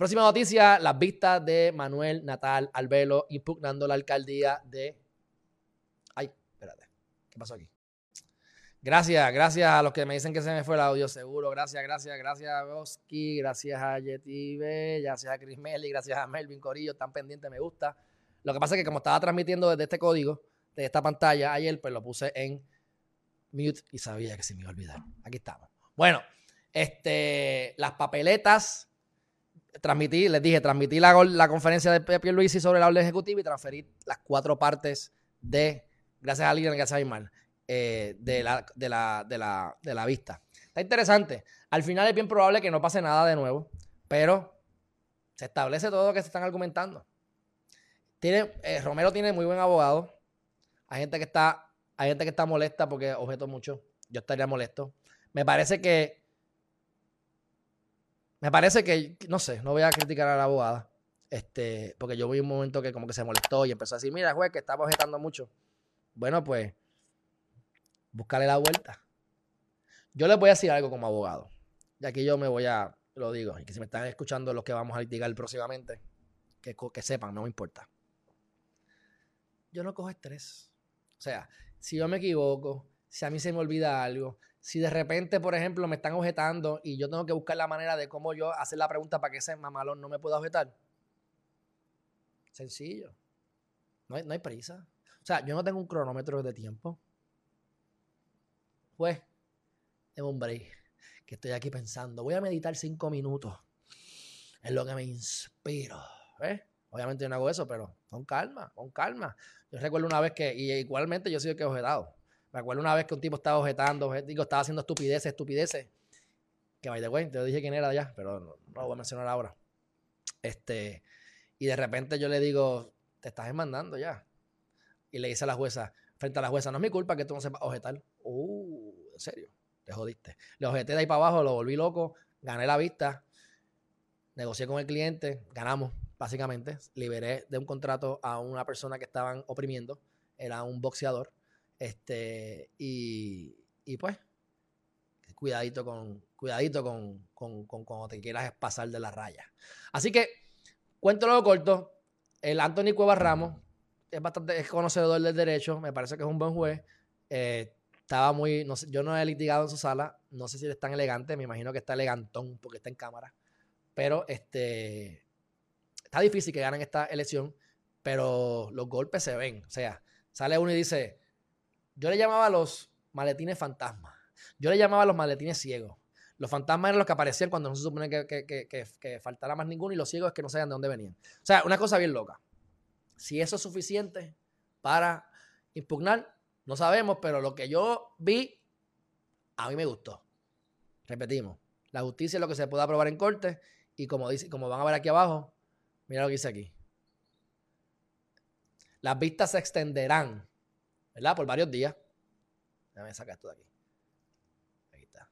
Próxima noticia, las vistas de Manuel Natal Albelo impugnando la alcaldía de... Ay, espérate, ¿qué pasó aquí? Gracias, gracias a los que me dicen que se me fue el audio, seguro. Gracias, gracias, gracias a Boski, gracias a Yetibe, gracias a Chris Melly, gracias a Melvin Corillo, tan pendiente, me gusta. Lo que pasa es que como estaba transmitiendo desde este código, de esta pantalla ayer, pues lo puse en mute y sabía que se me iba a olvidar. Aquí estamos. Bueno, este, las papeletas, transmití, les dije, transmití la, la conferencia de Pepe Luis sobre la orden ejecutiva y transferí las cuatro partes de, gracias a alguien, gracias a Ismael, eh, de, la, de, la, de, la, de la vista. Está interesante. Al final es bien probable que no pase nada de nuevo, pero se establece todo lo que se están argumentando. Tiene, eh, Romero tiene muy buen abogado. Hay gente que está, hay gente que está molesta porque objeto mucho. Yo estaría molesto. Me parece que, me parece que, no sé, no voy a criticar a la abogada. Este, porque yo vi un momento que como que se molestó y empezó a decir, mira, juez, que está objetando mucho. Bueno, pues, búscale la vuelta. Yo les voy a decir algo como abogado. Y aquí yo me voy a, lo digo, y que si me están escuchando los que vamos a litigar próximamente, que, que sepan, no me importa. Yo no cojo estrés. O sea, si yo me equivoco, si a mí se me olvida algo, si de repente, por ejemplo, me están objetando y yo tengo que buscar la manera de cómo yo hacer la pregunta para que ese mamalón no me pueda objetar. Sencillo. No hay, no hay prisa. O sea, yo no tengo un cronómetro de tiempo. Pues, tengo un break. Que estoy aquí pensando. Voy a meditar cinco minutos. Es lo que me inspiro. ¿Ves? Obviamente yo no hago eso, pero con calma, con calma. Yo recuerdo una vez que, y igualmente yo soy el que he objetado. Me acuerdo una vez que un tipo estaba objetando, digo, estaba haciendo estupideces, estupideces. Que by the way, te dije quién era ya, pero no, voy a mencionar ahora. Este, y de repente yo le digo, te estás demandando ya. Y le dice a la jueza, frente a la jueza, no es mi culpa que tú no sepas objetar. Uh, en serio, te jodiste. Le objeté de ahí para abajo, lo volví loco, gané la vista, negocié con el cliente, ganamos básicamente. Liberé de un contrato a una persona que estaban oprimiendo. Era un boxeador. Este, y, y pues, cuidadito con, cuidadito con, con, con, cuando te quieras pasar de la raya. Así que, lo corto. El Anthony Cuevas Ramos es bastante es conocedor del derecho. Me parece que es un buen juez. Eh, estaba muy, no sé, yo no he litigado en su sala. No sé si es tan elegante. Me imagino que está elegantón porque está en cámara. Pero este está difícil que ganen esta elección, pero los golpes se ven. O sea, sale uno y dice, yo le llamaba los maletines fantasmas, yo le llamaba los maletines ciegos. Los fantasmas eran los que aparecían cuando no se supone que, que, faltara más ninguno y los ciegos es que no sabían de dónde venían. O sea, una cosa bien loca. Si eso es suficiente para impugnar, no sabemos, pero lo que yo vi, a mí me gustó. Repetimos, la justicia es lo que se puede aprobar en corte y como, dice, como van a ver aquí abajo, Mira lo que dice aquí. Las vistas se extenderán, ¿verdad? Por varios días. Déjame sacar esto de aquí. Ahí está.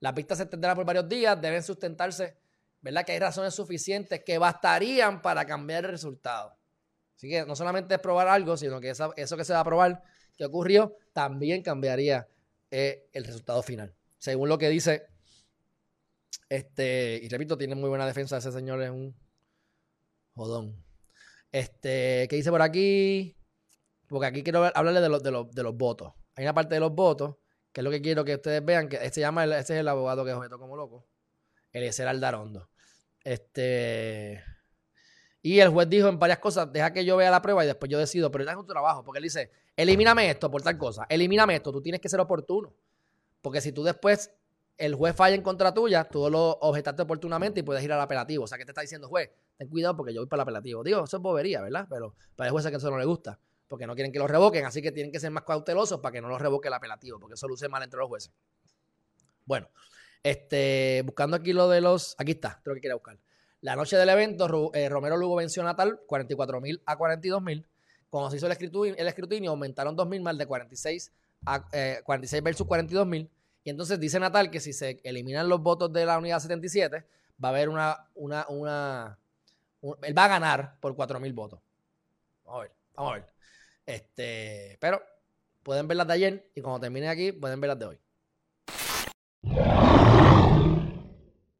Las vistas se extenderán por varios días, deben sustentarse, ¿verdad? Que hay razones suficientes que bastarían para cambiar el resultado. Así que no solamente es probar algo, sino que eso, que se va a probar, que ocurrió, también cambiaría eh, el resultado final. Según lo que dice, este, y repito, tiene muy buena defensa ese señor, es un Jodón. Este, ¿qué dice por aquí? Porque aquí quiero hablarle de, los, votos. Hay una parte de los votos, que es lo que quiero que ustedes vean, que este, llama, este es el abogado que objeto como loco. Eliezer Aldarondo. Este. Y el juez dijo en varias cosas, deja que yo vea la prueba y después yo decido, pero es un trabajo, porque él dice, elimíname esto por tal cosa, elimíname esto, tú tienes que ser oportuno. Porque si tú después el juez falla en contra tuya, tú lo objetaste oportunamente y puedes ir al apelativo. O sea, ¿qué te está diciendo juez? Ten cuidado porque yo voy para el apelativo. Digo, eso es bobería, ¿verdad? Pero para el juez es que eso no le gusta, porque no quieren que lo revoquen, así que tienen que ser más cautelosos para que no lo revoque el apelativo, porque eso luce mal entre los jueces. Bueno, este, buscando aquí lo de los. Aquí está, creo que quiere buscar. La noche del evento, eh, Romero Lugo venció a Natal 44 mil a 42 mil. Cuando se hizo el escrutinio, aumentaron 2 mil más de 46 a 46 eh, versus 42 mil. Y entonces dice Natal que si se eliminan los votos de la unidad 77, va a haber una, una, una, él va a ganar por 4.000 votos. Vamos a ver, vamos a ver. Este, pero pueden ver las de ayer y cuando termine aquí pueden ver las de hoy.